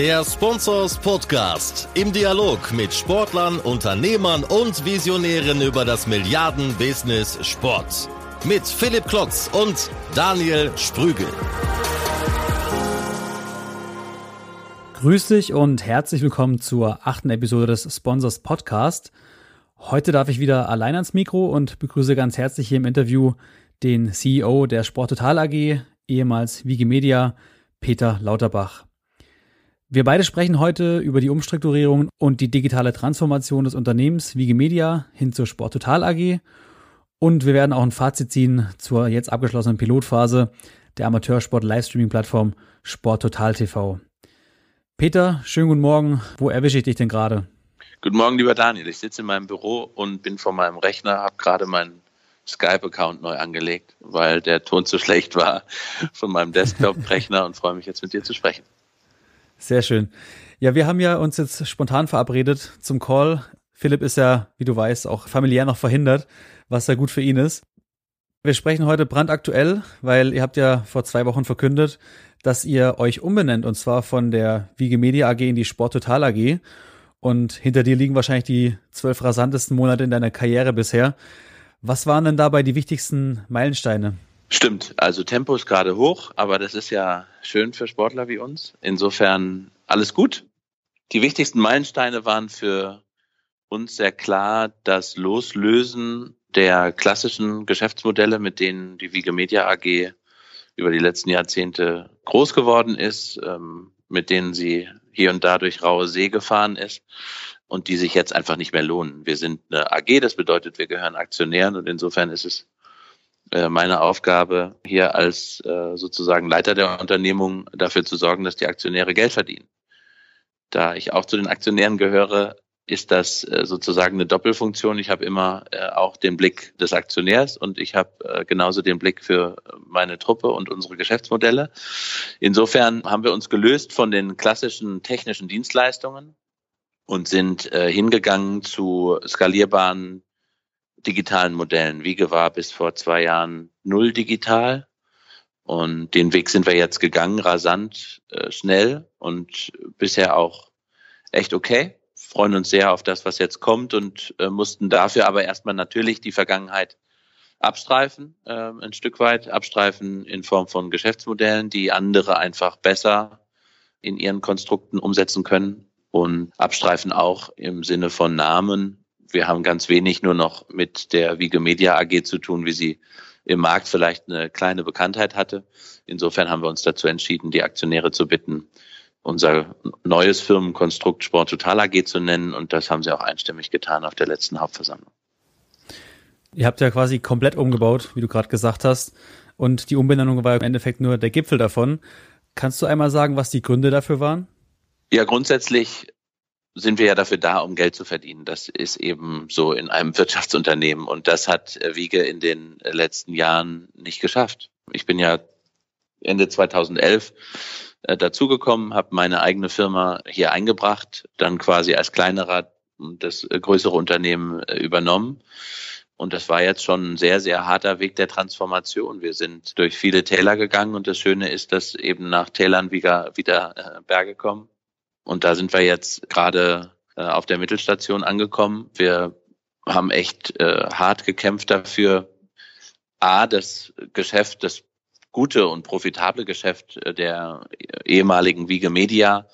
Der Sponsors Podcast im Dialog mit Sportlern, Unternehmern und Visionären über das Milliarden-Business Sport. Mit Philipp Klotz und Daniel Sprügel. Grüß dich und herzlich willkommen zur achten Episode des Sponsors Podcast. Heute darf ich wieder allein ans Mikro und begrüße ganz herzlich hier im Interview den CEO der Sporttotal AG, ehemals Wikimedia, Peter Lauterbach. Wir beide sprechen heute über die Umstrukturierung und die digitale Transformation des Unternehmens Wikimedia hin zur Sport Total AG. Und wir werden auch ein Fazit ziehen zur jetzt abgeschlossenen Pilotphase der Amateursport-Livestreaming-Plattform Sport Total TV. Peter, schönen guten Morgen. Wo erwische ich dich denn gerade? Guten Morgen, lieber Daniel. Ich sitze in meinem Büro und bin vor meinem Rechner, habe gerade meinen Skype-Account neu angelegt, weil der Ton zu schlecht war von meinem Desktop-Rechner und freue mich jetzt mit dir zu sprechen. Sehr schön. Ja, wir haben ja uns jetzt spontan verabredet zum Call. Philipp ist ja, wie du weißt, auch familiär noch verhindert, was ja gut für ihn ist. Wir sprechen heute brandaktuell, weil ihr habt ja vor zwei Wochen verkündet, dass ihr euch umbenennt und zwar von der Wikimedia AG in die Sport Total AG. Und hinter dir liegen wahrscheinlich die zwölf rasantesten Monate in deiner Karriere bisher. Was waren denn dabei die wichtigsten Meilensteine? Stimmt, also Tempo ist gerade hoch, aber das ist ja schön für Sportler wie uns. Insofern alles gut. Die wichtigsten Meilensteine waren für uns sehr klar das Loslösen der klassischen Geschäftsmodelle, mit denen die Wikimedia AG über die letzten Jahrzehnte groß geworden ist, ähm, mit denen sie hier und da durch raue See gefahren ist und die sich jetzt einfach nicht mehr lohnen. Wir sind eine AG, das bedeutet, wir gehören Aktionären und insofern ist es meine Aufgabe, hier als äh, sozusagen Leiter der Unternehmung dafür zu sorgen, dass die Aktionäre Geld verdienen. Da ich auch zu den Aktionären gehöre, ist das äh, sozusagen eine Doppelfunktion. Ich habe immer auch den Blick des Aktionärs und ich habe genauso den Blick für meine Truppe und unsere Geschäftsmodelle. Insofern haben wir uns gelöst von den klassischen technischen Dienstleistungen und sind hingegangen zu skalierbaren digitalen Modellen. Wiege war bis vor zwei Jahren null digital. Und den Weg sind wir jetzt gegangen, rasant, äh, schnell und bisher auch echt okay. Freuen uns sehr auf das, was jetzt kommt und äh, mussten dafür aber erstmal natürlich die Vergangenheit abstreifen, äh, ein Stück weit, abstreifen in Form von Geschäftsmodellen, die andere einfach besser in ihren Konstrukten umsetzen können und abstreifen auch im Sinne von Namen wir haben ganz wenig nur noch mit der Wikimedia AG zu tun, wie sie im Markt vielleicht eine kleine Bekanntheit hatte. Insofern haben wir uns dazu entschieden, die Aktionäre zu bitten, unser neues Firmenkonstrukt Sport Total AG zu nennen. Und das haben sie auch einstimmig getan auf der letzten Hauptversammlung. Ihr habt ja quasi komplett umgebaut, wie du gerade gesagt hast. Und die Umbenennung war im Endeffekt nur der Gipfel davon. Kannst du einmal sagen, was die Gründe dafür waren? Ja, grundsätzlich sind wir ja dafür da, um Geld zu verdienen. Das ist eben so in einem Wirtschaftsunternehmen. Und das hat äh, Wiege in den äh, letzten Jahren nicht geschafft. Ich bin ja Ende 2011 äh, dazugekommen, habe meine eigene Firma hier eingebracht, dann quasi als kleinerer das größere Unternehmen übernommen. Und das war jetzt schon ein sehr, sehr harter Weg der Transformation. Wir sind durch viele Täler gegangen und das Schöne ist, dass eben nach Tälern wieder, wieder Berge kommen. Und da sind wir jetzt gerade äh, auf der Mittelstation angekommen. Wir haben echt äh, hart gekämpft dafür, A, das Geschäft, das gute und profitable Geschäft äh, der ehemaligen Wiege Media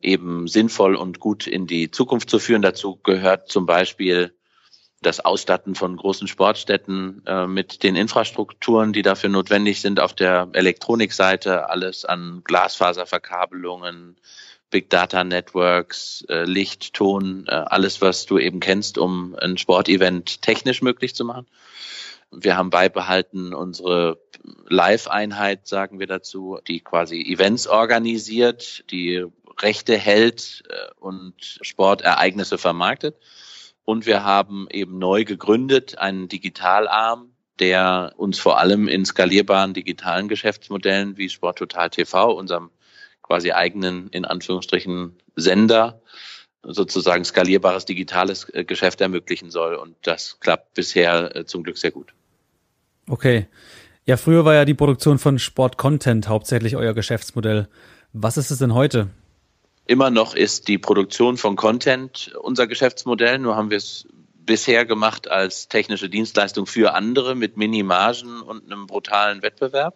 eben sinnvoll und gut in die Zukunft zu führen. Dazu gehört zum Beispiel das Ausstatten von großen Sportstätten äh, mit den Infrastrukturen, die dafür notwendig sind auf der Elektronikseite, alles an Glasfaserverkabelungen, Big Data Networks, äh, Licht, Ton, äh, alles, was du eben kennst, um ein Sportevent technisch möglich zu machen. Wir haben beibehalten unsere Live-Einheit, sagen wir dazu, die quasi Events organisiert, die Rechte hält äh, und Sportereignisse vermarktet. Und wir haben eben neu gegründet einen Digitalarm, der uns vor allem in skalierbaren digitalen Geschäftsmodellen wie Sport Total TV, unserem quasi eigenen, in Anführungsstrichen, Sender sozusagen skalierbares digitales äh, Geschäft ermöglichen soll. Und das klappt bisher äh, zum Glück sehr gut. Okay. Ja, früher war ja die Produktion von Sport-Content hauptsächlich euer Geschäftsmodell. Was ist es denn heute? Immer noch ist die Produktion von Content unser Geschäftsmodell, nur haben wir es bisher gemacht als technische Dienstleistung für andere mit Minimargen und einem brutalen Wettbewerb.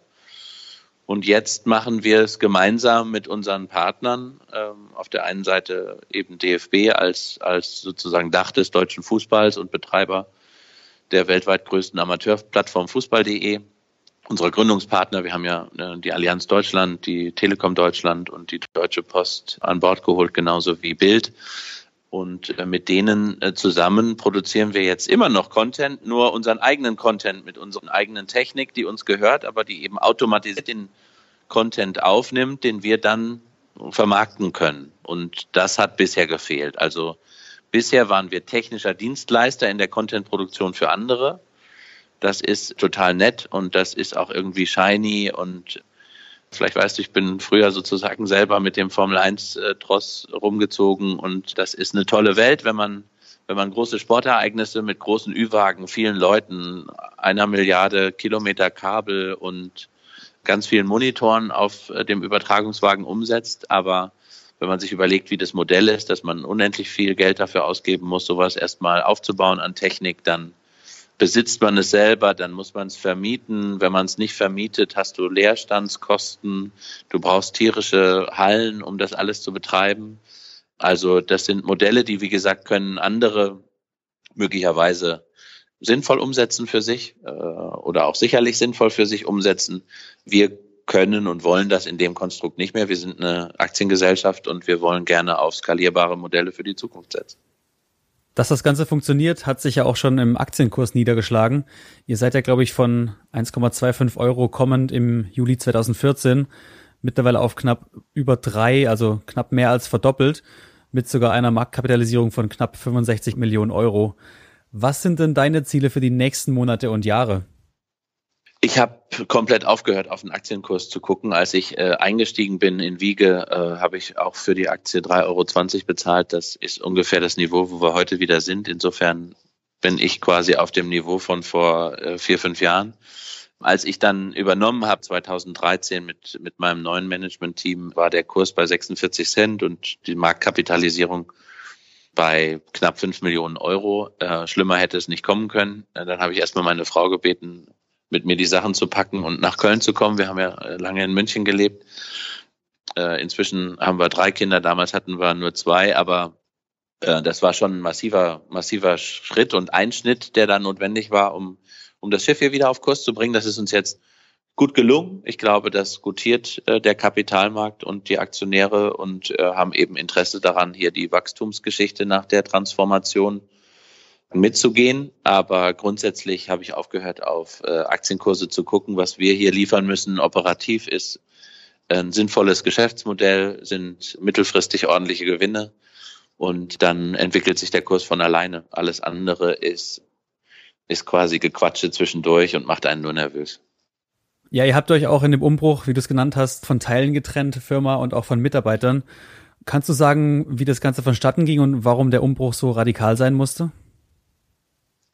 Und jetzt machen wir es gemeinsam mit unseren Partnern. Ähm, auf der einen Seite eben DFB als, als sozusagen Dach des deutschen Fußballs und Betreiber der weltweit größten Amateurplattform Fußball.de. Unsere Gründungspartner, wir haben ja äh, die Allianz Deutschland, die Telekom Deutschland und die Deutsche Post an Bord geholt, genauso wie Bild. Und äh, mit denen äh, zusammen produzieren wir jetzt immer noch Content, nur unseren eigenen Content mit unseren eigenen Technik, die uns gehört, aber die eben automatisiert den Content aufnimmt, den wir dann vermarkten können. Und das hat bisher gefehlt. Also bisher waren wir technischer Dienstleister in der Contentproduktion für andere. Das ist total nett und das ist auch irgendwie shiny und Vielleicht weißt du, ich bin früher sozusagen selber mit dem Formel 1 äh, Tross rumgezogen und das ist eine tolle Welt, wenn man wenn man große Sportereignisse mit großen Ü-Wagen, vielen Leuten, einer Milliarde Kilometer Kabel und ganz vielen Monitoren auf äh, dem Übertragungswagen umsetzt, aber wenn man sich überlegt, wie das Modell ist, dass man unendlich viel Geld dafür ausgeben muss, sowas erstmal aufzubauen an Technik, dann besitzt man es selber, dann muss man es vermieten. Wenn man es nicht vermietet, hast du Leerstandskosten. Du brauchst tierische Hallen, um das alles zu betreiben. Also das sind Modelle, die, wie gesagt, können andere möglicherweise sinnvoll umsetzen für sich äh, oder auch sicherlich sinnvoll für sich umsetzen. Wir können und wollen das in dem Konstrukt nicht mehr. Wir sind eine Aktiengesellschaft und wir wollen gerne auf skalierbare Modelle für die Zukunft setzen. Dass das Ganze funktioniert, hat sich ja auch schon im Aktienkurs niedergeschlagen. Ihr seid ja, glaube ich, von 1,25 Euro kommend im Juli 2014 mittlerweile auf knapp über drei, also knapp mehr als verdoppelt, mit sogar einer Marktkapitalisierung von knapp 65 Millionen Euro. Was sind denn deine Ziele für die nächsten Monate und Jahre? Ich habe komplett aufgehört, auf den Aktienkurs zu gucken. Als ich äh, eingestiegen bin in Wiege, äh, habe ich auch für die Aktie 3,20 Euro bezahlt. Das ist ungefähr das Niveau, wo wir heute wieder sind. Insofern bin ich quasi auf dem Niveau von vor äh, vier, fünf Jahren. Als ich dann übernommen habe, 2013 mit, mit meinem neuen Management-Team, war der Kurs bei 46 Cent und die Marktkapitalisierung bei knapp fünf Millionen Euro. Äh, schlimmer hätte es nicht kommen können. Äh, dann habe ich erstmal meine Frau gebeten, mit mir die Sachen zu packen und nach Köln zu kommen. Wir haben ja äh, lange in München gelebt. Äh, inzwischen haben wir drei Kinder, damals hatten wir nur zwei, aber äh, das war schon ein massiver, massiver Schritt und Einschnitt, der da notwendig war, um, um das Schiff hier wieder auf Kurs zu bringen. Das ist uns jetzt gut gelungen. Ich glaube, das gutiert der Kapitalmarkt und die Aktionäre und haben eben Interesse daran, hier die Wachstumsgeschichte nach der Transformation mitzugehen. Aber grundsätzlich habe ich aufgehört, auf äh, Aktienkurse zu gucken. Was wir hier liefern müssen, operativ ist ein sinnvolles Geschäftsmodell, sind mittelfristig ordentliche Gewinne und dann entwickelt sich der Kurs von alleine. Alles andere ist, ist quasi Gequatsche zwischendurch und macht einen nur nervös. Ja, ihr habt euch auch in dem Umbruch, wie du es genannt hast, von Teilen getrennt, Firma und auch von Mitarbeitern. Kannst du sagen, wie das Ganze vonstatten ging und warum der Umbruch so radikal sein musste?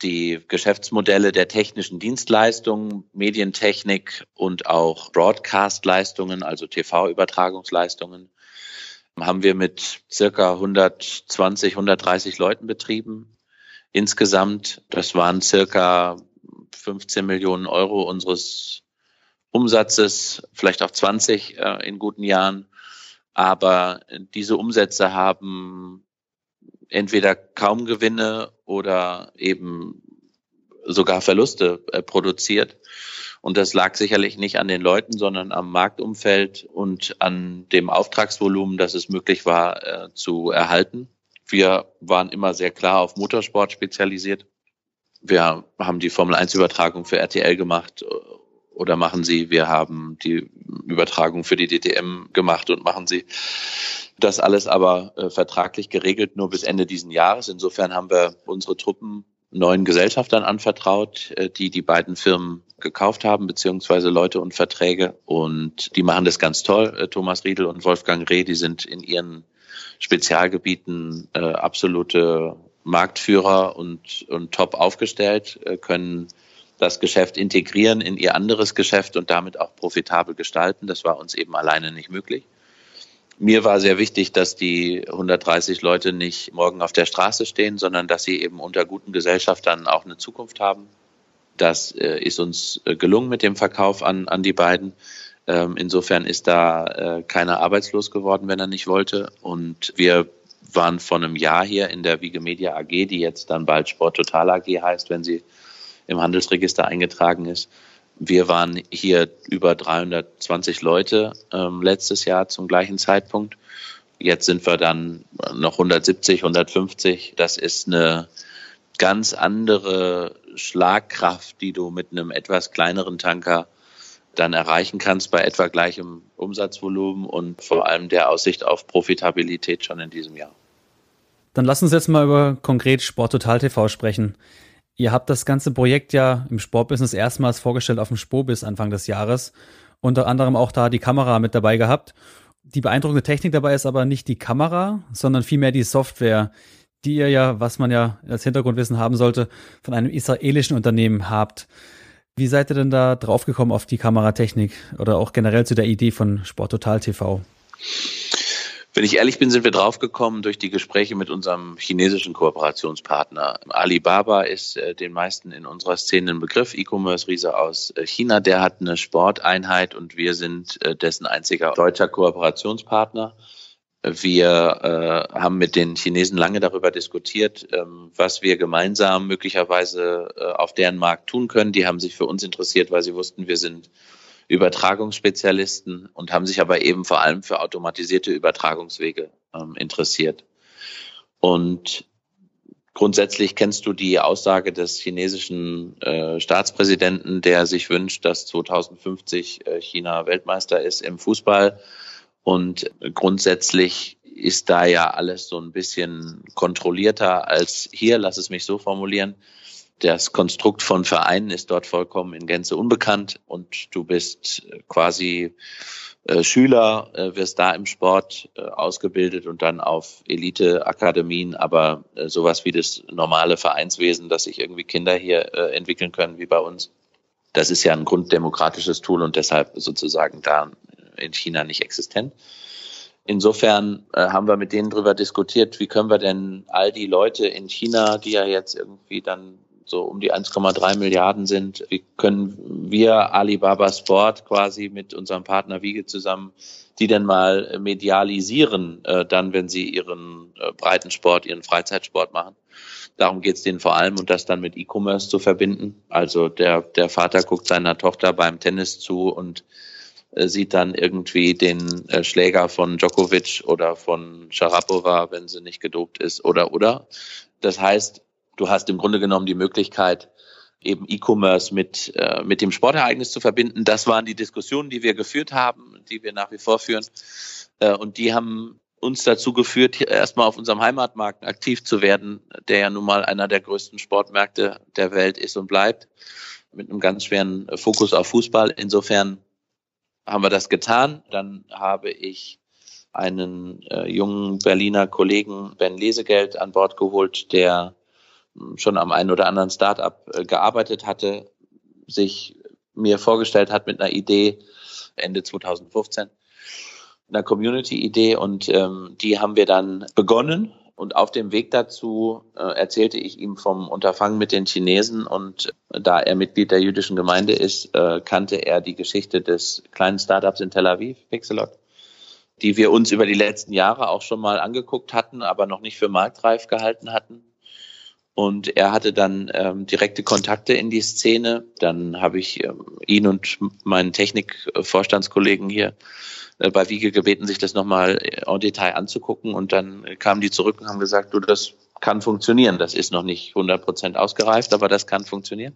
Die Geschäftsmodelle der technischen Dienstleistungen, Medientechnik und auch Broadcast-Leistungen, also TV-Übertragungsleistungen, haben wir mit circa 120, 130 Leuten betrieben. Insgesamt, das waren circa 15 Millionen Euro unseres Umsatzes, vielleicht auch 20 äh, in guten Jahren. Aber diese Umsätze haben entweder kaum Gewinne oder eben sogar Verluste äh, produziert. Und das lag sicherlich nicht an den Leuten, sondern am Marktumfeld und an dem Auftragsvolumen, das es möglich war äh, zu erhalten. Wir waren immer sehr klar auf Motorsport spezialisiert. Wir haben die Formel 1 Übertragung für RTL gemacht oder machen sie. Wir haben die Übertragung für die DTM gemacht und machen sie. Das alles aber äh, vertraglich geregelt nur bis Ende diesen Jahres. Insofern haben wir unsere Truppen neuen Gesellschaftern anvertraut, äh, die die beiden Firmen gekauft haben, beziehungsweise Leute und Verträge. Und die machen das ganz toll. Äh, Thomas Riedel und Wolfgang Reh, die sind in ihren Spezialgebieten äh, absolute Marktführer und, und top aufgestellt, äh, können das Geschäft integrieren in ihr anderes Geschäft und damit auch profitabel gestalten. Das war uns eben alleine nicht möglich. Mir war sehr wichtig, dass die 130 Leute nicht morgen auf der Straße stehen, sondern dass sie eben unter guten Gesellschaftern auch eine Zukunft haben. Das äh, ist uns äh, gelungen mit dem Verkauf an, an die beiden. Ähm, insofern ist da äh, keiner arbeitslos geworden, wenn er nicht wollte. Und wir waren vor einem Jahr hier in der Wikimedia AG, die jetzt dann bald Sport Total AG heißt, wenn sie im Handelsregister eingetragen ist. Wir waren hier über 320 Leute ähm, letztes Jahr zum gleichen Zeitpunkt. Jetzt sind wir dann noch 170, 150. Das ist eine ganz andere Schlagkraft, die du mit einem etwas kleineren Tanker dann erreichen kannst bei etwa gleichem Umsatzvolumen und vor allem der Aussicht auf Profitabilität schon in diesem Jahr. Dann lass uns jetzt mal über konkret Sport Total TV sprechen. Ihr habt das ganze Projekt ja im Sportbusiness erstmals vorgestellt auf dem Spobis Anfang des Jahres. Unter anderem auch da die Kamera mit dabei gehabt. Die beeindruckende Technik dabei ist aber nicht die Kamera, sondern vielmehr die Software, die ihr ja, was man ja als Hintergrundwissen haben sollte, von einem israelischen Unternehmen habt. Wie seid ihr denn da draufgekommen auf die Kameratechnik oder auch generell zu der Idee von Sport Total TV? Wenn ich ehrlich bin, sind wir draufgekommen durch die Gespräche mit unserem chinesischen Kooperationspartner. Alibaba ist äh, den meisten in unserer Szene ein Begriff, E-Commerce-Riese aus äh, China. Der hat eine Sporteinheit und wir sind äh, dessen einziger deutscher Kooperationspartner. Wir haben mit den Chinesen lange darüber diskutiert, ähm, was wir gemeinsam möglicherweise auf deren Markt tun können. Die haben sich für uns interessiert, weil sie wussten, wir sind Übertragungsspezialisten und haben sich aber eben vor allem für automatisierte Übertragungswege ähm, interessiert. Und grundsätzlich kennst du die Aussage des chinesischen äh, Staatspräsidenten, der sich wünscht, dass 2050 äh, China Weltmeister ist im Fußball. Und grundsätzlich ist da ja alles so ein bisschen kontrollierter als hier, lass es mich so formulieren. Das Konstrukt von Vereinen ist dort vollkommen in Gänze unbekannt und du bist äh, quasi äh, Schüler, äh, wirst da im Sport ausgebildet und dann auf Elite-Akademien, aber sowas wie das normale Vereinswesen, dass sich irgendwie Kinder hier entwickeln können wie bei uns, das ist ja ein grunddemokratisches Tool und deshalb sozusagen da in China nicht existent. Insofern haben wir mit denen drüber diskutiert, wie können wir denn all die Leute in China, die ja jetzt irgendwie dann so um die 1,3 Milliarden sind. Können wir Alibaba Sport quasi mit unserem Partner Wiege zusammen die denn mal medialisieren, äh, dann, wenn sie ihren äh, Breitensport, ihren Freizeitsport machen. Darum geht es denen vor allem und das dann mit E-Commerce zu verbinden. Also der, der Vater guckt seiner Tochter beim Tennis zu und äh, sieht dann irgendwie den äh, Schläger von Djokovic oder von Sharapova, wenn sie nicht gedopt ist oder oder. Das heißt, du hast im Grunde genommen die Möglichkeit, eben E-Commerce mit, äh, mit dem Sportereignis zu verbinden. Das waren die Diskussionen, die wir geführt haben, die wir nach wie vor führen. Äh, und die haben uns dazu geführt, erstmal auf unserem Heimatmarkt aktiv zu werden, der ja nun mal einer der größten Sportmärkte der Welt ist und bleibt, mit einem ganz schweren Fokus auf Fußball. Insofern haben wir das getan. Dann habe ich einen äh, jungen Berliner Kollegen Ben Lesegeld an Bord geholt, der schon am einen oder anderen Startup äh, gearbeitet hatte, sich mir vorgestellt hat mit einer Idee Ende 2015, einer Community-Idee. Und ähm, die haben wir dann begonnen. Und auf dem Weg dazu äh, erzählte ich ihm vom Unterfangen mit den Chinesen. Und äh, da er Mitglied der jüdischen Gemeinde ist, äh, kannte er die Geschichte des kleinen Startups in Tel Aviv, Pixelot, die wir uns über die letzten Jahre auch schon mal angeguckt hatten, aber noch nicht für marktreif gehalten hatten. Und er hatte dann ähm, direkte Kontakte in die Szene. Dann habe ich ähm, ihn und meinen Technikvorstandskollegen hier äh, bei Wiege gebeten, sich das nochmal en Detail anzugucken. Und dann kamen die zurück und haben gesagt, du, das kann funktionieren. Das ist noch nicht 100 Prozent ausgereift, aber das kann funktionieren.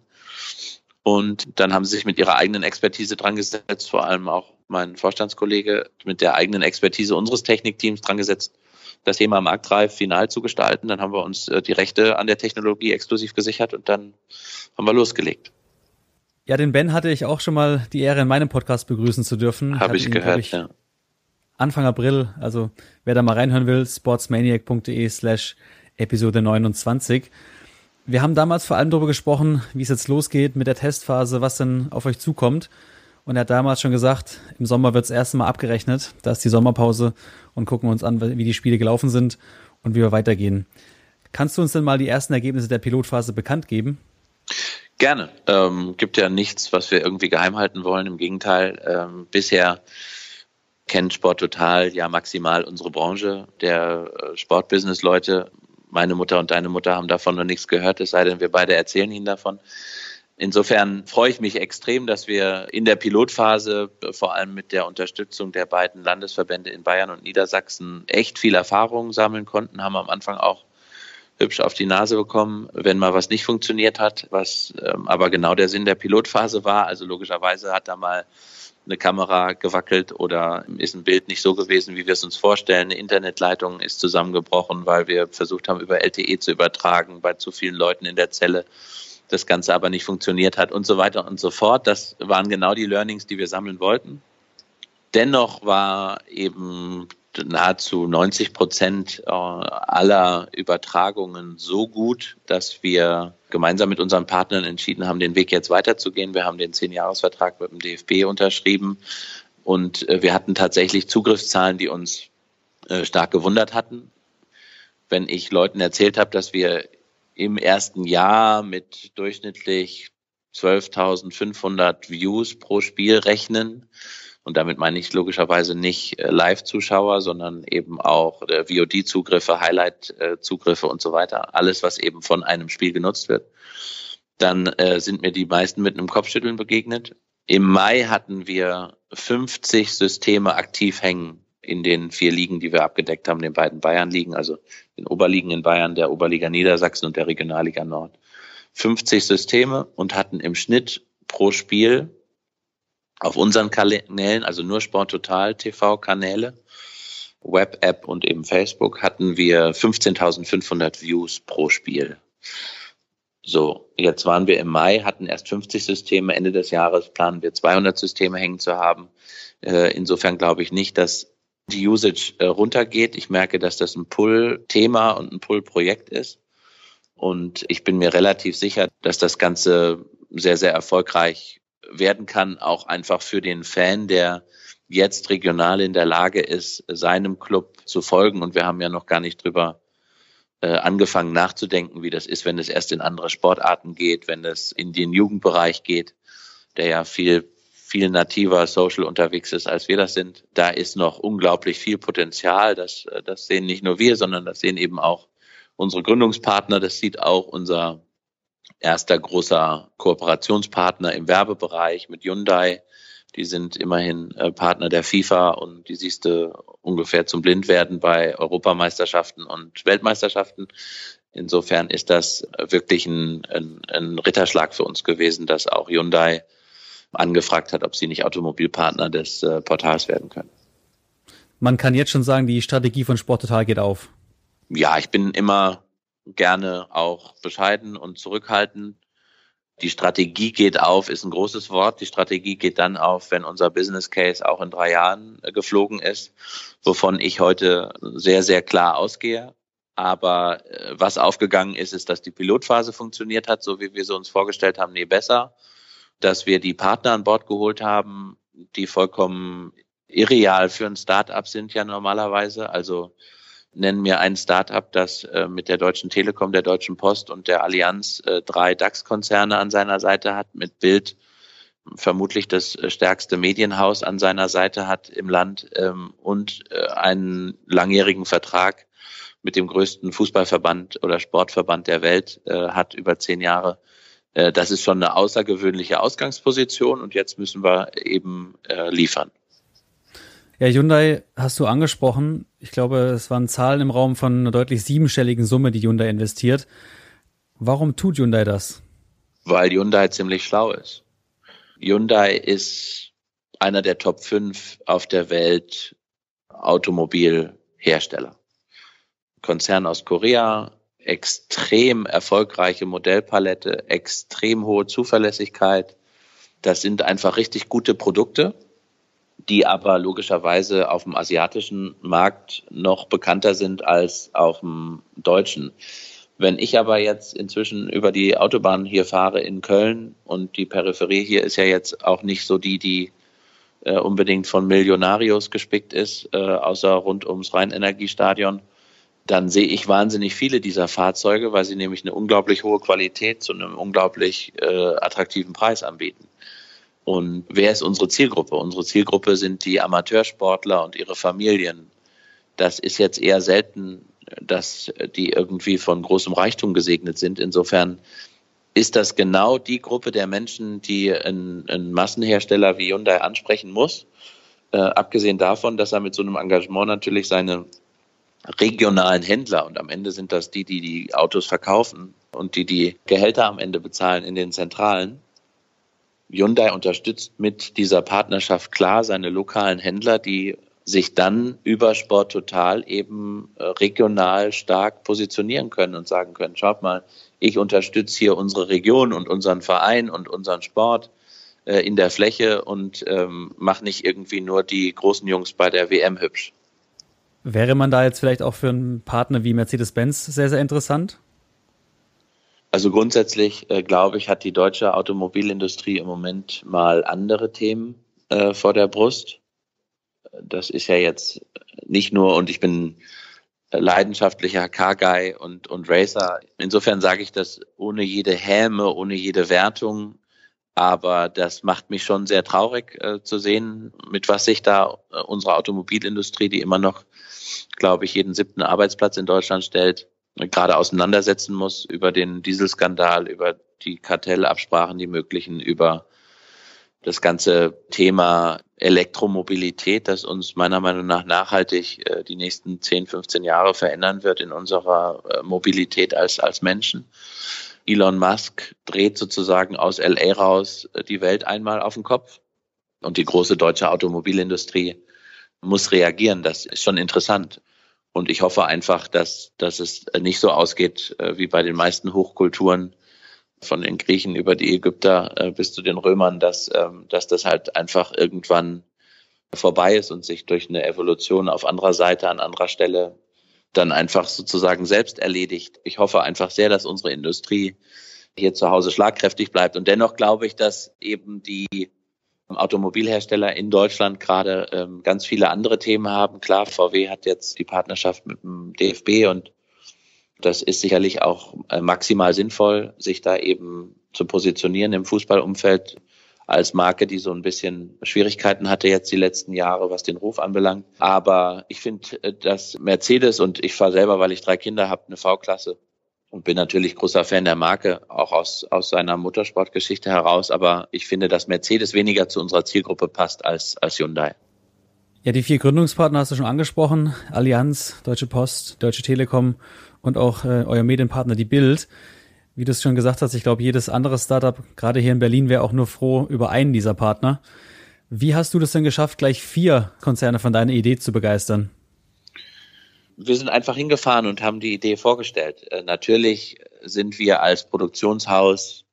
Und dann haben sie sich mit ihrer eigenen Expertise dran gesetzt, vor allem auch mein Vorstandskollege mit der eigenen Expertise unseres Technikteams dran gesetzt das Thema marktreif final zu gestalten. Dann haben wir uns äh, die Rechte an der Technologie exklusiv gesichert und dann haben wir losgelegt. Ja, den Ben hatte ich auch schon mal die Ehre, in meinem Podcast begrüßen zu dürfen. Habe ich ihn, gehört, ich, ja. Anfang April, also wer da mal reinhören will, sportsmaniac.de slash Episode 29. Wir haben damals vor allem darüber gesprochen, wie es jetzt losgeht mit der Testphase, was denn auf euch zukommt. Und er hat damals schon gesagt, im Sommer wird das erste Mal abgerechnet. Da ist die Sommerpause und gucken uns an, wie die Spiele gelaufen sind und wie wir weitergehen. Kannst du uns denn mal die ersten Ergebnisse der Pilotphase bekannt geben? Gerne. Ähm, gibt ja nichts, was wir irgendwie geheim halten wollen. Im Gegenteil, ähm, bisher kennt Sport total ja maximal unsere Branche der äh, Sportbusiness-Leute. Meine Mutter und deine Mutter haben davon noch nichts gehört, es sei denn, wir beide erzählen ihnen davon. Insofern freue ich mich extrem, dass wir in der Pilotphase, vor allem mit der Unterstützung der beiden Landesverbände in Bayern und Niedersachsen, echt viel Erfahrung sammeln konnten, haben am Anfang auch hübsch auf die Nase bekommen, wenn mal was nicht funktioniert hat, was ähm, aber genau der Sinn der Pilotphase war. Also logischerweise hat da mal eine Kamera gewackelt oder ist ein Bild nicht so gewesen, wie wir es uns vorstellen. Eine Internetleitung ist zusammengebrochen, weil wir versucht haben, über LTE zu übertragen bei zu vielen Leuten in der Zelle. Das Ganze aber nicht funktioniert hat und so weiter und so fort. Das waren genau die Learnings, die wir sammeln wollten. Dennoch war eben nahezu 90 Prozent äh, aller Übertragungen so gut, dass wir gemeinsam mit unseren Partnern entschieden haben, den Weg jetzt weiterzugehen. Wir haben den Zehn-Jahres-Vertrag mit dem DFB unterschrieben und äh, wir hatten tatsächlich Zugriffszahlen, die uns äh, stark gewundert hatten. Wenn ich Leuten erzählt habe, dass wir im ersten Jahr mit durchschnittlich 12.500 Views pro Spiel rechnen, und damit meine ich logischerweise nicht äh, Live-Zuschauer, sondern eben auch äh, VOD-Zugriffe, Highlight-Zugriffe und so weiter. Alles, was eben von einem Spiel genutzt wird. Dann äh, sind mir die meisten mit einem Kopfschütteln begegnet. Im Mai hatten wir 50 Systeme aktiv hängen in den vier Ligen, die wir abgedeckt haben, den beiden Bayern-Ligen, also den Oberligen in Bayern, der Oberliga Niedersachsen und der Regionalliga Nord. 50 Systeme und hatten im Schnitt pro Spiel auf unseren Kanälen, also nur Sport Total TV-Kanäle, Web-App und eben Facebook, hatten wir 15.500 Views pro Spiel. So, jetzt waren wir im Mai, hatten erst 50 Systeme. Ende des Jahres planen wir 200 Systeme hängen zu haben. Äh, insofern glaube ich nicht, dass die Usage äh, runtergeht. Ich merke, dass das ein Pull-Thema und ein Pull-Projekt ist. Und ich bin mir relativ sicher, dass das Ganze sehr, sehr erfolgreich werden kann, auch einfach für den Fan, der jetzt regional in der Lage ist, seinem Club zu folgen. Und wir haben ja noch gar nicht drüber äh, angefangen nachzudenken, wie das ist, wenn es erst in andere Sportarten geht, wenn es in den Jugendbereich geht, der ja viel viel nativer social unterwegs ist, als wir das sind. Da ist noch unglaublich viel Potenzial. Das, äh, das sehen nicht nur wir, sondern das sehen eben auch unsere Gründungspartner. Das sieht auch unser erster großer Kooperationspartner im Werbebereich mit Hyundai. Die sind immerhin äh, Partner der FIFA und die siehst du ungefähr zum Blindwerden bei Europameisterschaften und Weltmeisterschaften. Insofern ist das wirklich ein, ein, ein Ritterschlag für uns gewesen, dass auch Hyundai angefragt hat, ob sie nicht Automobilpartner des äh, Portals werden können. Man kann jetzt schon sagen, die Strategie von Sporttotal geht auf. Ja, ich bin immer gerne auch bescheiden und zurückhaltend. Die Strategie geht auf, ist ein großes Wort. Die Strategie geht dann auf, wenn unser Business Case auch in drei Jahren äh, geflogen ist, wovon ich heute sehr, sehr klar ausgehe. Aber äh, was aufgegangen ist, ist, dass die Pilotphase funktioniert hat, so wie wir sie uns vorgestellt haben, nee, besser. Dass wir die Partner an Bord geholt haben, die vollkommen irreal für ein Startup sind ja normalerweise. Also nennen mir ein Startup, das äh, mit der Deutschen Telekom, der Deutschen Post und der Allianz äh, drei DAX-Konzerne an seiner Seite hat, mit Bild vermutlich das äh, stärkste Medienhaus an seiner Seite hat im Land ähm, und äh, einen langjährigen Vertrag mit dem größten Fußballverband oder Sportverband der Welt äh, hat über zehn Jahre. Äh, das ist schon eine außergewöhnliche Ausgangsposition und jetzt müssen wir eben äh, liefern. Ja, Hyundai hast du angesprochen. Ich glaube, es waren Zahlen im Raum von einer deutlich siebenstelligen Summe, die Hyundai investiert. Warum tut Hyundai das? Weil Hyundai ziemlich schlau ist. Hyundai ist einer der Top 5 auf der Welt Automobilhersteller. Konzern aus Korea, extrem erfolgreiche Modellpalette, extrem hohe Zuverlässigkeit. Das sind einfach richtig gute Produkte die aber logischerweise auf dem asiatischen Markt noch bekannter sind als auf dem deutschen. Wenn ich aber jetzt inzwischen über die Autobahn hier fahre in Köln und die Peripherie hier ist ja jetzt auch nicht so die, die äh, unbedingt von Millionarios gespickt ist, äh, außer rund ums Rheinenergiestadion, dann sehe ich wahnsinnig viele dieser Fahrzeuge, weil sie nämlich eine unglaublich hohe Qualität zu einem unglaublich äh, attraktiven Preis anbieten. Und wer ist unsere Zielgruppe? Unsere Zielgruppe sind die Amateursportler und ihre Familien. Das ist jetzt eher selten, dass die irgendwie von großem Reichtum gesegnet sind. Insofern ist das genau die Gruppe der Menschen, die ein, ein Massenhersteller wie Hyundai ansprechen muss. Äh, abgesehen davon, dass er mit so einem Engagement natürlich seine regionalen Händler und am Ende sind das die, die die Autos verkaufen und die die Gehälter am Ende bezahlen in den Zentralen. Hyundai unterstützt mit dieser Partnerschaft klar seine lokalen Händler, die sich dann über Sport Total eben äh, regional stark positionieren können und sagen können, schaut mal, ich unterstütze hier unsere Region und unseren Verein und unseren Sport äh, in der Fläche und ähm, mache nicht irgendwie nur die großen Jungs bei der WM hübsch. Wäre man da jetzt vielleicht auch für einen Partner wie Mercedes-Benz sehr, sehr interessant? Also grundsätzlich, äh, glaube ich, hat die deutsche Automobilindustrie im Moment mal andere Themen äh, vor der Brust. Das ist ja jetzt nicht nur, und ich bin leidenschaftlicher Car-Guy und, und Racer. Insofern sage ich das ohne jede Häme, ohne jede Wertung. Aber das macht mich schon sehr traurig äh, zu sehen, mit was sich da äh, unsere Automobilindustrie, die immer noch, glaube ich, jeden siebten Arbeitsplatz in Deutschland stellt, äh, gerade auseinandersetzen muss über den Dieselskandal, über die Kartellabsprachen, die möglichen, über das ganze Thema Elektromobilität, das uns meiner Meinung nach nachhaltig äh, die nächsten 10, 15 Jahre verändern wird in unserer äh, Mobilität als, als Menschen. Elon Musk dreht sozusagen aus LA raus äh, die Welt einmal auf den Kopf. Und die große deutsche Automobilindustrie muss reagieren. Das ist schon interessant. Und ich hoffe einfach, dass, dass es nicht so ausgeht äh, wie bei den meisten Hochkulturen, von den Griechen über die Ägypter äh, bis zu den Römern, dass, ähm, dass das halt einfach irgendwann vorbei ist und sich durch eine Evolution auf anderer Seite, an anderer Stelle dann einfach sozusagen selbst erledigt. Ich hoffe einfach sehr, dass unsere Industrie hier zu Hause schlagkräftig bleibt. Und dennoch glaube ich, dass eben die Automobilhersteller in Deutschland gerade ähm, ganz viele andere Themen haben. Klar, VW hat jetzt die Partnerschaft mit dem DFB und das ist sicherlich auch äh, maximal sinnvoll, sich da eben zu positionieren im Fußballumfeld als Marke, die so ein bisschen Schwierigkeiten hatte jetzt die letzten Jahre, was den Ruf anbelangt. Aber ich finde, äh, dass Mercedes und ich fahre selber, weil ich drei Kinder habe, eine V-Klasse und bin natürlich großer Fan der Marke, auch aus, aus seiner Muttersportgeschichte heraus. Aber ich finde, dass Mercedes weniger zu unserer Zielgruppe passt als, als Hyundai. Ja, die vier Gründungspartner hast du schon angesprochen. Allianz, Deutsche Post, Deutsche Telekom und auch äh, euer Medienpartner, die Bild. Wie du es schon gesagt hast, ich glaube, jedes andere Startup, gerade hier in Berlin, wäre auch nur froh über einen dieser Partner. Wie hast du das denn geschafft, gleich vier Konzerne von deiner Idee zu begeistern? Wir sind einfach hingefahren und haben die Idee vorgestellt. Äh, natürlich sind wir als Produktionshaus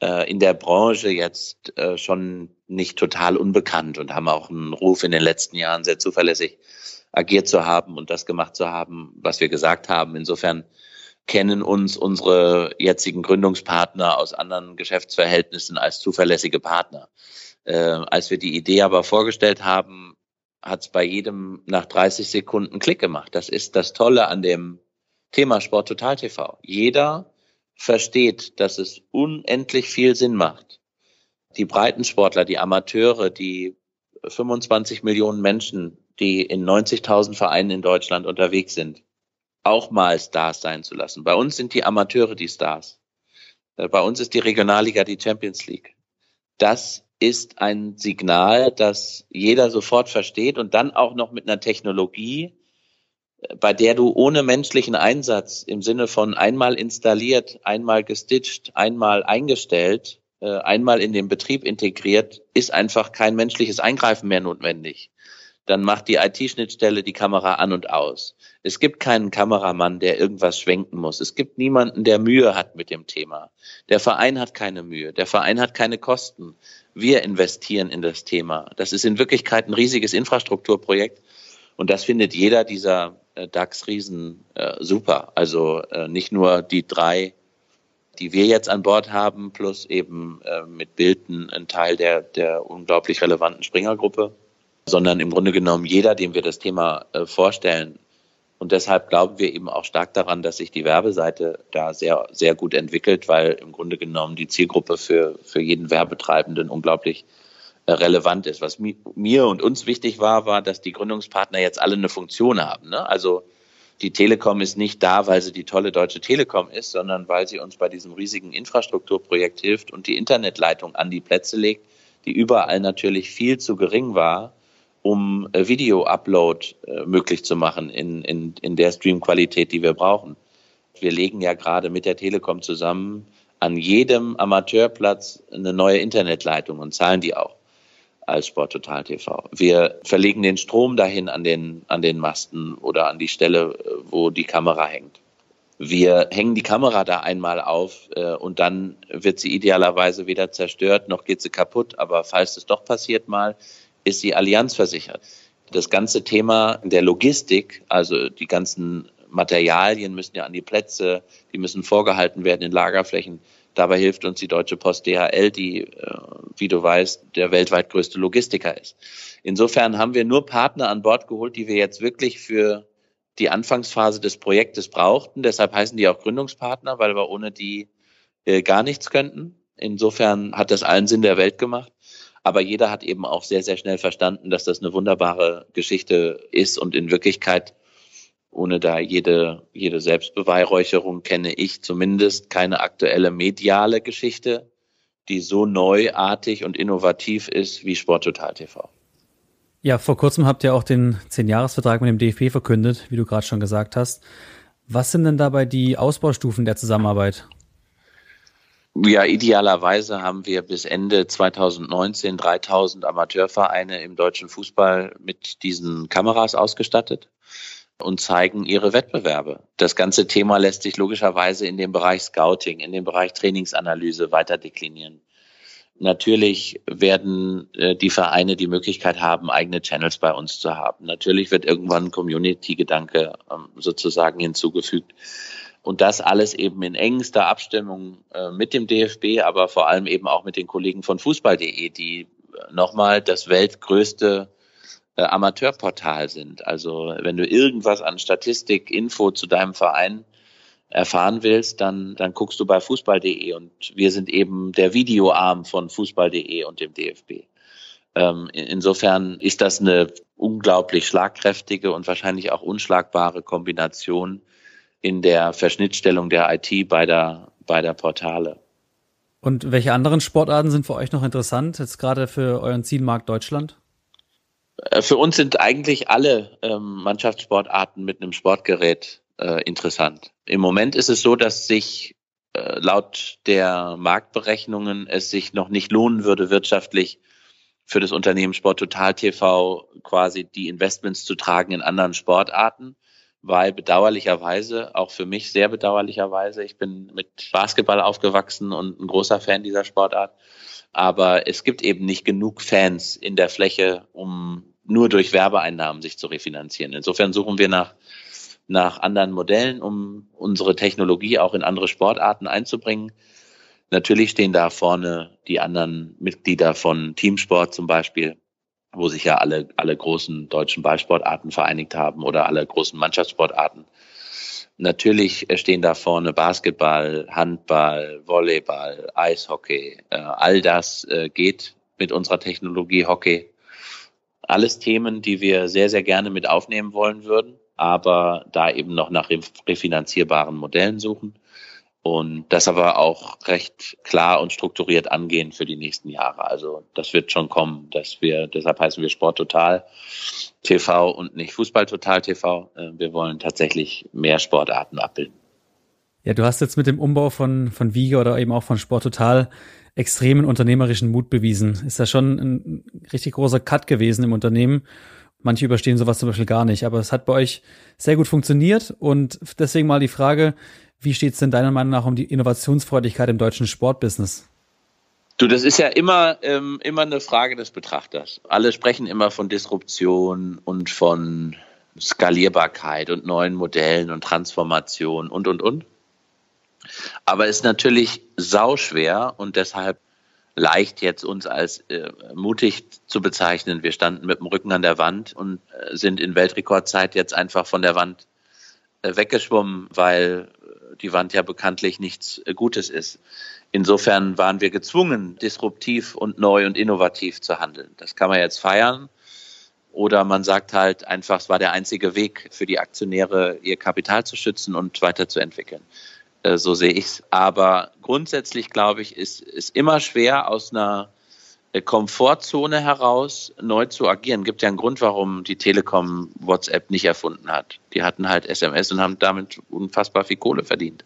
äh, in der Branche jetzt äh, schon nicht total unbekannt und haben auch einen Ruf in den letzten Jahren sehr zuverlässig agiert zu haben und das gemacht zu haben, was wir gesagt haben. Insofern kennen uns unsere jetzigen Gründungspartner aus anderen Geschäftsverhältnissen als zuverlässige Partner. Äh, als wir die Idee aber vorgestellt haben, hat es bei jedem nach 30 Sekunden Klick gemacht. Das ist das Tolle an dem Thema Sport Total TV. Jeder versteht, dass es unendlich viel Sinn macht. Die Breitensportler, die Amateure, die 25 Millionen Menschen, die in 90.000 Vereinen in Deutschland unterwegs sind, auch mal Stars sein zu lassen. Bei uns sind die Amateure die Stars. Äh, bei uns ist die Regionalliga die Champions League. Das ist ein Signal, das jeder sofort versteht und dann auch noch mit einer Technologie, äh, bei der du ohne menschlichen Einsatz im Sinne von einmal installiert, einmal gestitcht, einmal eingestellt, äh, einmal in den Betrieb integriert, ist einfach kein menschliches Eingreifen mehr notwendig dann macht die IT-Schnittstelle die Kamera an und aus. Es gibt keinen Kameramann, der irgendwas schwenken muss. Es gibt niemanden, der Mühe hat mit dem Thema. Der Verein hat keine Mühe. Der Verein hat keine Kosten. Wir investieren in das Thema. Das ist in Wirklichkeit ein riesiges Infrastrukturprojekt. Und das findet jeder dieser äh, DAX-Riesen äh, super. Also äh, nicht nur die drei, die wir jetzt an Bord haben, plus eben äh, mit Bilden ein Teil der, der unglaublich relevanten Springer-Gruppe, sondern im Grunde genommen jeder, dem wir das Thema äh, vorstellen. Und deshalb glauben wir eben auch stark daran, dass sich die Werbeseite da sehr, sehr gut entwickelt, weil im Grunde genommen die Zielgruppe für, für jeden Werbetreibenden unglaublich äh, relevant ist. Was mir und uns wichtig war, war, dass die Gründungspartner jetzt alle eine Funktion haben. Ne? Also die Telekom ist nicht da, weil sie die tolle deutsche Telekom ist, sondern weil sie uns bei diesem riesigen Infrastrukturprojekt hilft und die Internetleitung an die Plätze legt, die überall natürlich viel zu gering war, um äh, Video-Upload äh, möglich zu machen in, in, in der Streamqualität, die wir brauchen. Wir legen ja gerade mit der Telekom zusammen an jedem Amateurplatz eine neue Internetleitung und zahlen die auch als Sport Total TV. Wir verlegen den Strom dahin an den, an den Masten oder an die Stelle, wo die Kamera hängt. Wir hängen die Kamera da einmal auf äh, und dann wird sie idealerweise weder zerstört, noch geht sie kaputt. Aber falls es doch passiert mal, ist die Allianz versichert. Das ganze Thema der Logistik, also die ganzen Materialien müssen ja an die Plätze, die müssen vorgehalten werden in Lagerflächen. Dabei hilft uns die Deutsche Post DHL, die, äh, wie du weißt, der weltweit größte Logistiker ist. Insofern haben wir nur Partner an Bord geholt, die wir jetzt wirklich für die Anfangsphase des Projektes brauchten. Deshalb heißen die auch Gründungspartner, weil wir ohne die äh, gar nichts könnten. Insofern hat das allen Sinn der Welt gemacht. Aber jeder hat eben auch sehr, sehr schnell verstanden, dass das eine wunderbare Geschichte ist und in Wirklichkeit ohne da jede, jede Selbstbeweihräucherung kenne ich zumindest keine aktuelle mediale Geschichte, die so neuartig und innovativ ist wie Sport Total TV. Ja, vor kurzem habt ihr auch den Zehn-Jahres-Vertrag mit dem DFB verkündet, wie du gerade schon gesagt hast. Was sind denn dabei die Ausbaustufen der Zusammenarbeit? Ja, idealerweise haben wir bis Ende 2019 3000 Amateurvereine im deutschen Fußball mit diesen Kameras ausgestattet und zeigen ihre Wettbewerbe. Das ganze Thema lässt sich logischerweise in dem Bereich Scouting, in dem Bereich Trainingsanalyse weiter deklinieren. Natürlich werden äh, die Vereine die Möglichkeit haben, eigene Channels bei uns zu haben. Natürlich wird irgendwann Community-Gedanke ähm, sozusagen hinzugefügt. Und das alles eben in engster Abstimmung äh, mit dem DFB, aber vor allem eben auch mit den Kollegen von Fußball.de, die äh, nochmal das weltgrößte äh, Amateurportal sind. Also wenn du irgendwas an Statistik, Info zu deinem Verein erfahren willst, dann, dann guckst du bei fußball.de und wir sind eben der Videoarm von fußball.de und dem DFB. Ähm, insofern ist das eine unglaublich schlagkräftige und wahrscheinlich auch unschlagbare Kombination in der Verschnittstellung der IT beider, beider Portale. Und welche anderen Sportarten sind für euch noch interessant, jetzt gerade für euren Zielmarkt Deutschland? Äh, für uns sind eigentlich alle ähm, Mannschaftssportarten mit einem Sportgerät äh, interessant. Im Moment ist es so, dass sich äh, laut der Marktberechnungen es sich noch nicht lohnen würde, wirtschaftlich für das Unternehmen Sport Total TV quasi die Investments zu tragen in anderen Sportarten, weil bedauerlicherweise, auch für mich sehr bedauerlicherweise, ich bin mit Basketball aufgewachsen und ein großer Fan dieser Sportart, aber es gibt eben nicht genug Fans in der Fläche, um nur durch Werbeeinnahmen sich zu refinanzieren. Insofern suchen wir nach, nach anderen Modellen, um unsere Technologie auch in andere Sportarten einzubringen. Natürlich stehen da vorne die anderen Mitglieder von Teamsport zum Beispiel, wo sich ja alle, alle großen deutschen Ballsportarten vereinigt haben oder alle großen Mannschaftssportarten. Natürlich stehen da vorne Basketball, Handball, Volleyball, Eishockey. Äh, all das äh, geht mit unserer Technologie Hockey. Alles Themen, die wir sehr, sehr gerne mit aufnehmen wollen würden, aber da eben noch nach refinanzierbaren Modellen suchen und das aber auch recht klar und strukturiert angehen für die nächsten Jahre. Also das wird schon kommen, dass wir, deshalb heißen wir Sport Total TV und nicht Fußball Total TV. Äh, wir wollen tatsächlich mehr Sportarten abbilden. Ja, du hast jetzt mit dem Umbau von, von Wiege oder eben auch von Sport Total extremen unternehmerischen Mut bewiesen. Ist ja schon ein richtig großer Cut gewesen im Unternehmen. Manche überstehen sowas zum Beispiel gar nicht, aber es hat bei euch sehr gut funktioniert und deswegen mal die Frage, wie steht es denn deiner Meinung nach um die Innovationsfreudigkeit im deutschen Sportbusiness? Du, das ist ja immer, ähm, immer eine Frage des Betrachters. Alle sprechen immer von Disruption und von Skalierbarkeit und neuen Modellen und Transformation und, und, und. Aber es ist natürlich sauschwer und deshalb leicht jetzt uns als äh, mutig zu bezeichnen. Wir standen mit dem Rücken an der Wand und äh, sind in Weltrekordzeit jetzt einfach von der Wand äh, weggeschwommen, weil die Wand ja bekanntlich nichts äh, Gutes ist. Insofern waren wir gezwungen, disruptiv und neu und innovativ zu handeln. Das kann man jetzt feiern. Oder man sagt halt einfach, es war der einzige Weg für die Aktionäre, ihr Kapital zu schützen und weiterzuentwickeln. Äh, so sehe ich es. Aber grundsätzlich, glaube ich, ist es immer schwer, aus einer Komfortzone heraus neu zu agieren. Gibt ja einen Grund, warum die Telekom WhatsApp nicht erfunden hat. Die hatten halt SMS und haben damit unfassbar viel Kohle verdient.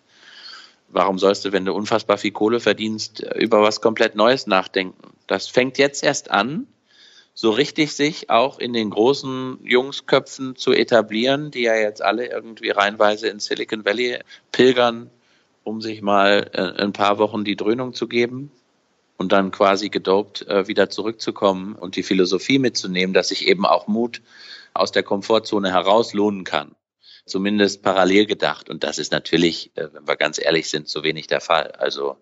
Warum sollst du, wenn du unfassbar viel Kohle verdienst, über was komplett Neues nachdenken? Das fängt jetzt erst an so richtig sich auch in den großen Jungsköpfen zu etablieren, die ja jetzt alle irgendwie reinweise in Silicon Valley pilgern, um sich mal äh, ein paar Wochen die Dröhnung zu geben und dann quasi gedopt äh, wieder zurückzukommen und die Philosophie mitzunehmen, dass sich eben auch Mut aus der Komfortzone heraus lohnen kann. Zumindest parallel gedacht. Und das ist natürlich, äh, wenn wir ganz ehrlich sind, zu wenig der Fall. Also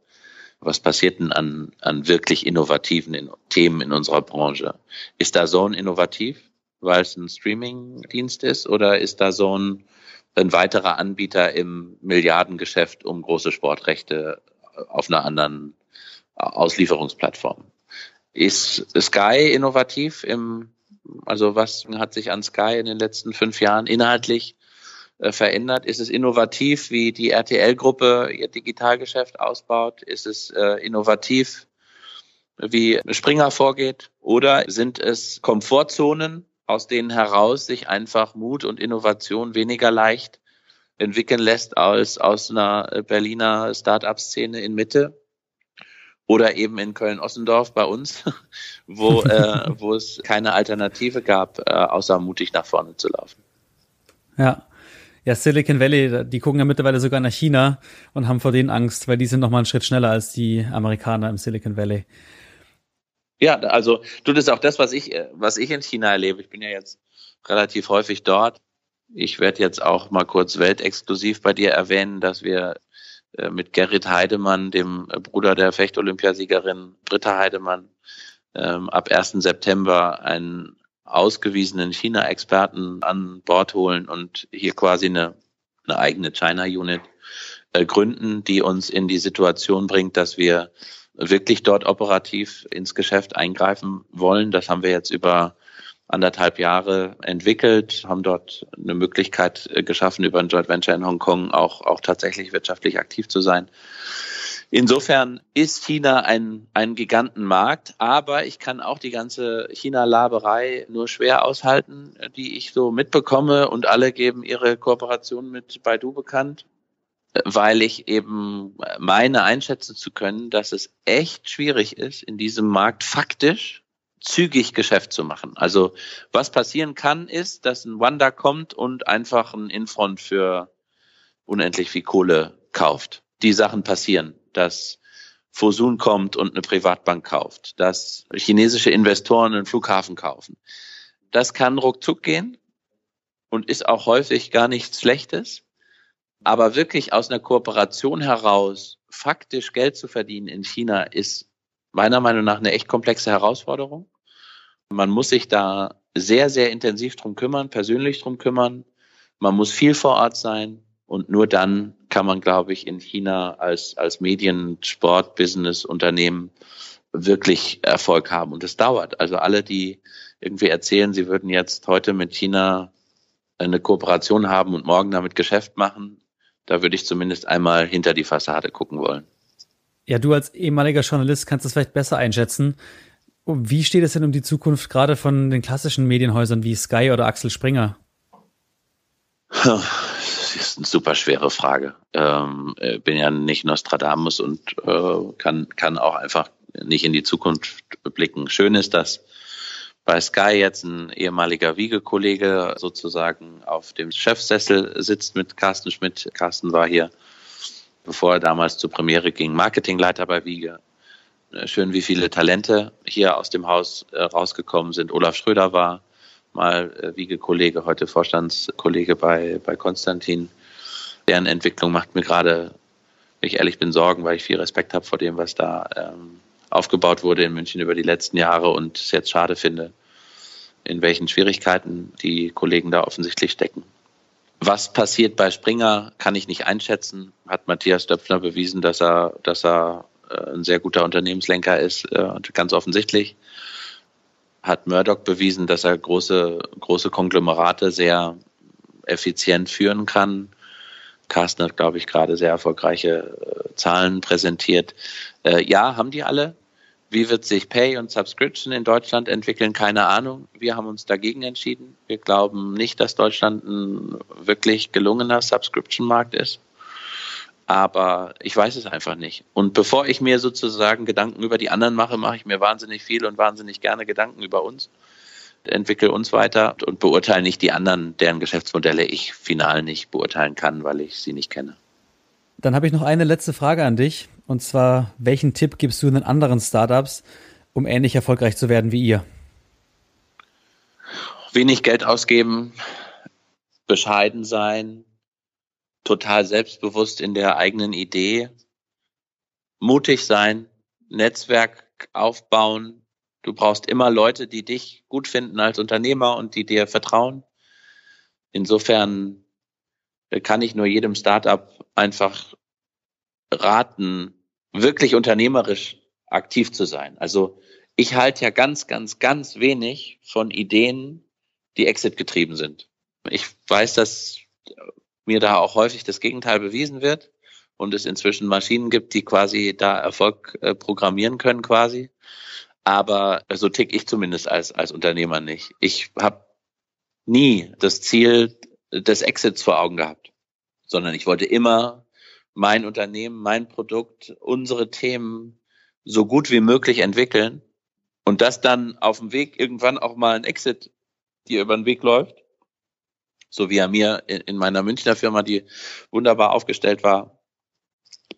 was passiert denn an, an wirklich innovativen Themen in unserer Branche? Ist da so ein innovativ, weil es ein Streaming-Dienst ist, oder ist da so ein, ein weiterer Anbieter im Milliardengeschäft um große Sportrechte auf einer anderen Auslieferungsplattform? Ist Sky innovativ im, also was hat sich an Sky in den letzten fünf Jahren inhaltlich äh, verändert? Ist es innovativ, wie die RTL-Gruppe ihr Digitalgeschäft ausbaut? Ist es äh, innovativ, wie Springer vorgeht? Oder sind es Komfortzonen, aus denen heraus sich einfach Mut und Innovation weniger leicht entwickeln lässt als aus einer Berliner Start-up-Szene in Mitte? Oder eben in Köln-Ossendorf bei uns, wo, äh, wo es keine Alternative gab, äh, außer mutig nach vorne zu laufen. Ja, ja, Silicon Valley, die gucken ja mittlerweile sogar nach China und haben vor denen Angst, weil die sind noch mal einen Schritt schneller als die Amerikaner im Silicon Valley. Ja, also du, das ist auch das, was ich, was ich in China erlebe. Ich bin ja jetzt relativ häufig dort. Ich werde jetzt auch mal kurz weltexklusiv bei dir erwähnen, dass wir äh, mit Gerrit Heidemann, dem Bruder der Fechtolympiasiegerin Britta Heidemann, ähm, ab 1. September ein ausgewiesenen China-Experten an Bord holen und hier quasi eine, eine eigene China-Unit äh, gründen, die uns in die Situation bringt, dass wir wirklich dort operativ ins Geschäft eingreifen wollen. Das haben wir jetzt über anderthalb Jahre entwickelt, haben dort eine Möglichkeit äh, geschaffen, über ein Joint Venture in Hongkong auch, auch tatsächlich wirtschaftlich aktiv zu sein. Insofern ist China ein, ein Gigantenmarkt, aber ich kann auch die ganze China-Laberei nur schwer aushalten, die ich so mitbekomme und alle geben ihre Kooperation mit Baidu bekannt, weil ich eben meine einschätzen zu können, dass es echt schwierig ist, in diesem Markt faktisch zügig Geschäft zu machen. Also was passieren kann, ist, dass ein Wanda kommt und einfach ein Infront für unendlich viel Kohle kauft. Die Sachen passieren dass Fosun kommt und eine Privatbank kauft, dass chinesische Investoren einen Flughafen kaufen. Das kann ruckzuck gehen und ist auch häufig gar nichts Schlechtes. Aber wirklich aus einer Kooperation heraus faktisch Geld zu verdienen in China ist meiner Meinung nach eine echt komplexe Herausforderung. Man muss sich da sehr, sehr intensiv drum kümmern, persönlich drum kümmern. Man muss viel vor Ort sein. Und nur dann kann man, glaube ich, in China als, als Medien, Sport, Business, Unternehmen wirklich Erfolg haben. Und es dauert. Also alle, die irgendwie erzählen, sie würden jetzt heute mit China eine Kooperation haben und morgen damit Geschäft machen, da würde ich zumindest einmal hinter die Fassade gucken wollen. Ja, du als ehemaliger Journalist kannst das vielleicht besser einschätzen. Wie steht es denn um die Zukunft gerade von den klassischen Medienhäusern wie Sky oder Axel Springer? ist eine super schwere Frage. Ähm, äh, bin ja nicht Nostradamus und äh, kann, kann auch einfach nicht in die Zukunft blicken. Schön ist, dass bei Sky jetzt ein ehemaliger Wiege-Kollege sozusagen auf dem Chefsessel sitzt mit Carsten Schmidt. Carsten war hier, bevor er damals zur Premiere ging, Marketingleiter bei Wiege. Äh, schön, wie viele Talente hier aus dem Haus äh, rausgekommen sind. Olaf Schröder war mal äh, Wiegekollege, heute Vorstandskollege bei, bei Konstantin. Deren Entwicklung macht mir gerade, wenn ich ehrlich bin, Sorgen, weil ich viel Respekt habe vor dem, was da ähm, aufgebaut wurde in München über die letzten Jahre und es jetzt schade finde, in welchen Schwierigkeiten die Kollegen da offensichtlich stecken. Was passiert bei Springer, kann ich nicht einschätzen. Hat Matthias Döpfner bewiesen, dass er, dass er ein sehr guter Unternehmenslenker ist, äh, ganz offensichtlich. Hat Murdoch bewiesen, dass er große, große Konglomerate sehr effizient führen kann. Carsten hat, glaube ich, gerade sehr erfolgreiche äh, Zahlen präsentiert. ja, haben die alle. Wie wird sich Pay und Subscription in Deutschland entwickeln? Keine Ahnung. Wir haben uns dagegen entschieden. Wir glauben nicht, dass Deutschland ein wirklich gelungener Subscription-Markt ist. Aber ich weiß es einfach nicht. Und bevor ich mir sozusagen Gedanken über die anderen mache, mache ich mir wahnsinnig viel und wahnsinnig gerne Gedanken über uns, entwickle uns weiter und beurteile nicht die anderen, deren Geschäftsmodelle ich final nicht beurteilen kann, weil ich sie nicht kenne. Dann habe ich noch eine letzte Frage an dich. Und zwar, welchen Tipp gibst du den anderen Startups, um ähnlich erfolgreich zu werden wie ihr? Wenig Geld ausgeben, bescheiden sein, total selbstbewusst in der eigenen Idee, mutig sein, Netzwerk aufbauen. Du brauchst immer Leute, die dich gut finden als Unternehmer und die dir vertrauen. Insofern kann ich nur jedem Startup einfach raten, wirklich unternehmerisch aktiv zu sein. Also ich halte ja ganz, ganz, ganz wenig von Ideen, die Exit getrieben sind. Ich weiß, dass mir da auch häufig das Gegenteil bewiesen wird und es inzwischen Maschinen gibt, die quasi da Erfolg äh, programmieren können quasi. Aber so tick ich zumindest als, als Unternehmer nicht. Ich habe nie das Ziel des Exits vor Augen gehabt, sondern ich wollte immer mein Unternehmen, mein Produkt, unsere Themen so gut wie möglich entwickeln und das dann auf dem Weg irgendwann auch mal ein Exit dir über den Weg läuft. So wie er mir in meiner Münchner Firma, die wunderbar aufgestellt war,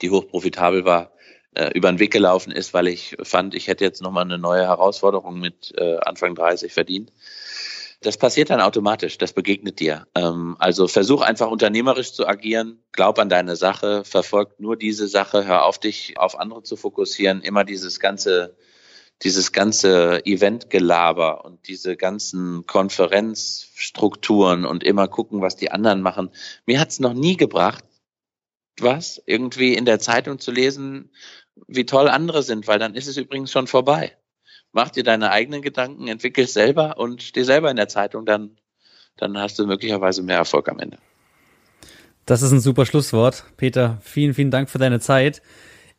die hochprofitabel war, äh, über den Weg gelaufen ist, weil ich fand, ich hätte jetzt nochmal eine neue Herausforderung mit äh, Anfang 30 verdient. Das passiert dann automatisch, das begegnet dir. Ähm, also versuch einfach unternehmerisch zu agieren, glaub an deine Sache, verfolg nur diese Sache, hör auf dich auf andere zu fokussieren, immer dieses ganze dieses ganze Eventgelaber und diese ganzen Konferenzstrukturen und immer gucken, was die anderen machen. Mir hat's noch nie gebracht, was irgendwie in der Zeitung zu lesen, wie toll andere sind, weil dann ist es übrigens schon vorbei mach dir deine eigenen Gedanken, entwickel selber und steh selber in der Zeitung, dann, dann hast du möglicherweise mehr Erfolg am Ende. Das ist ein super Schlusswort. Peter, vielen, vielen Dank für deine Zeit.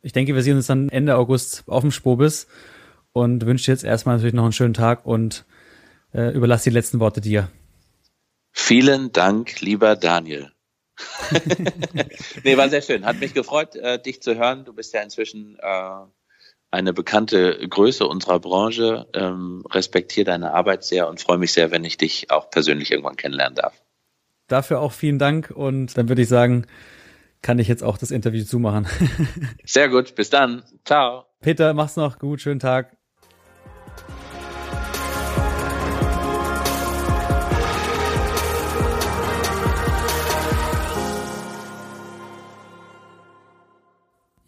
Ich denke, wir sehen uns dann Ende August auf dem Spobis und wünsche dir jetzt erstmal natürlich noch einen schönen Tag und äh, überlasse die letzten Worte dir. Vielen Dank, lieber Daniel. nee, war sehr schön. Hat mich gefreut, äh, dich zu hören. Du bist ja inzwischen äh, eine bekannte Größe unserer Branche, ähm, respektiere deine Arbeit sehr und freue mich sehr, wenn ich dich auch persönlich irgendwann kennenlernen darf. Dafür auch vielen Dank und dann würde ich sagen, kann ich jetzt auch das Interview zumachen. sehr gut, bis dann. Ciao. Peter, mach's noch gut, schönen Tag.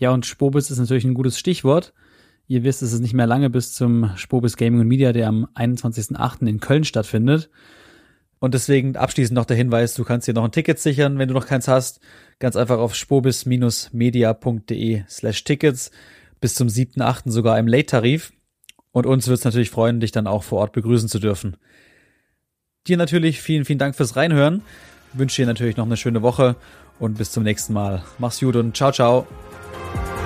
Ja, und Spobis ist natürlich ein gutes Stichwort. Ihr wisst, es ist nicht mehr lange bis zum Spobis Gaming und Media, der am 21.08. in Köln stattfindet. Und deswegen abschließend noch der Hinweis, du kannst dir noch ein Ticket sichern, wenn du noch keins hast. Ganz einfach auf spobis-media.de slash Tickets. Bis zum 7.8. sogar im Late-Tarif. Und uns wird es natürlich freuen, dich dann auch vor Ort begrüßen zu dürfen. Dir natürlich vielen, vielen Dank fürs Reinhören. Wünsche dir natürlich noch eine schöne Woche und bis zum nächsten Mal. Mach's gut und ciao, ciao. Bye.